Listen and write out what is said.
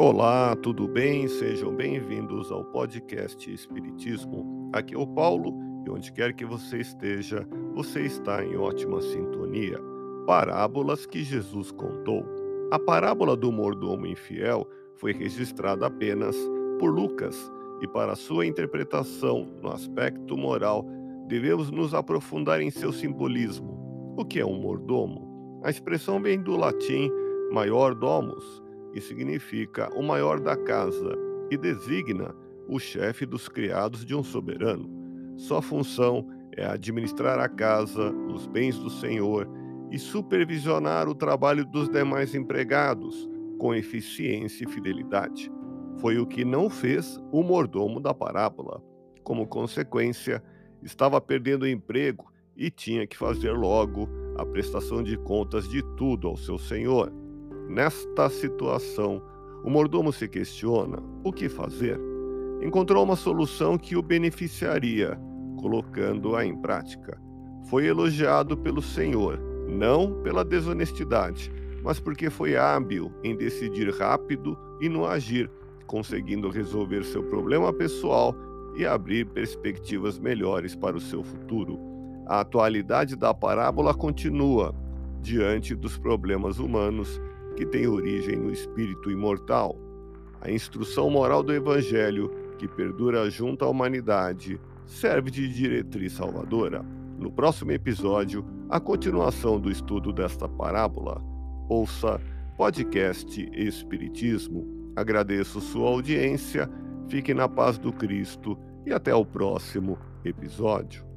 Olá, tudo bem? Sejam bem-vindos ao podcast Espiritismo. Aqui é o Paulo e onde quer que você esteja, você está em ótima sintonia. Parábolas que Jesus contou. A parábola do mordomo infiel foi registrada apenas por Lucas e para sua interpretação no aspecto moral, devemos nos aprofundar em seu simbolismo. O que é um mordomo? A expressão vem do latim maior domus, que significa o maior da casa, e designa o chefe dos criados de um soberano. Sua função é administrar a casa, os bens do Senhor e supervisionar o trabalho dos demais empregados com eficiência e fidelidade. Foi o que não fez o mordomo da parábola. Como consequência, estava perdendo o emprego e tinha que fazer logo a prestação de contas de tudo ao seu senhor. Nesta situação, o mordomo se questiona o que fazer. Encontrou uma solução que o beneficiaria, colocando-a em prática. Foi elogiado pelo Senhor, não pela desonestidade, mas porque foi hábil em decidir rápido e no agir, conseguindo resolver seu problema pessoal e abrir perspectivas melhores para o seu futuro. A atualidade da parábola continua diante dos problemas humanos que tem origem no espírito imortal. A instrução moral do Evangelho, que perdura junto à humanidade, serve de diretriz salvadora. No próximo episódio, a continuação do estudo desta parábola. Ouça podcast Espiritismo. Agradeço sua audiência, fique na paz do Cristo e até o próximo episódio.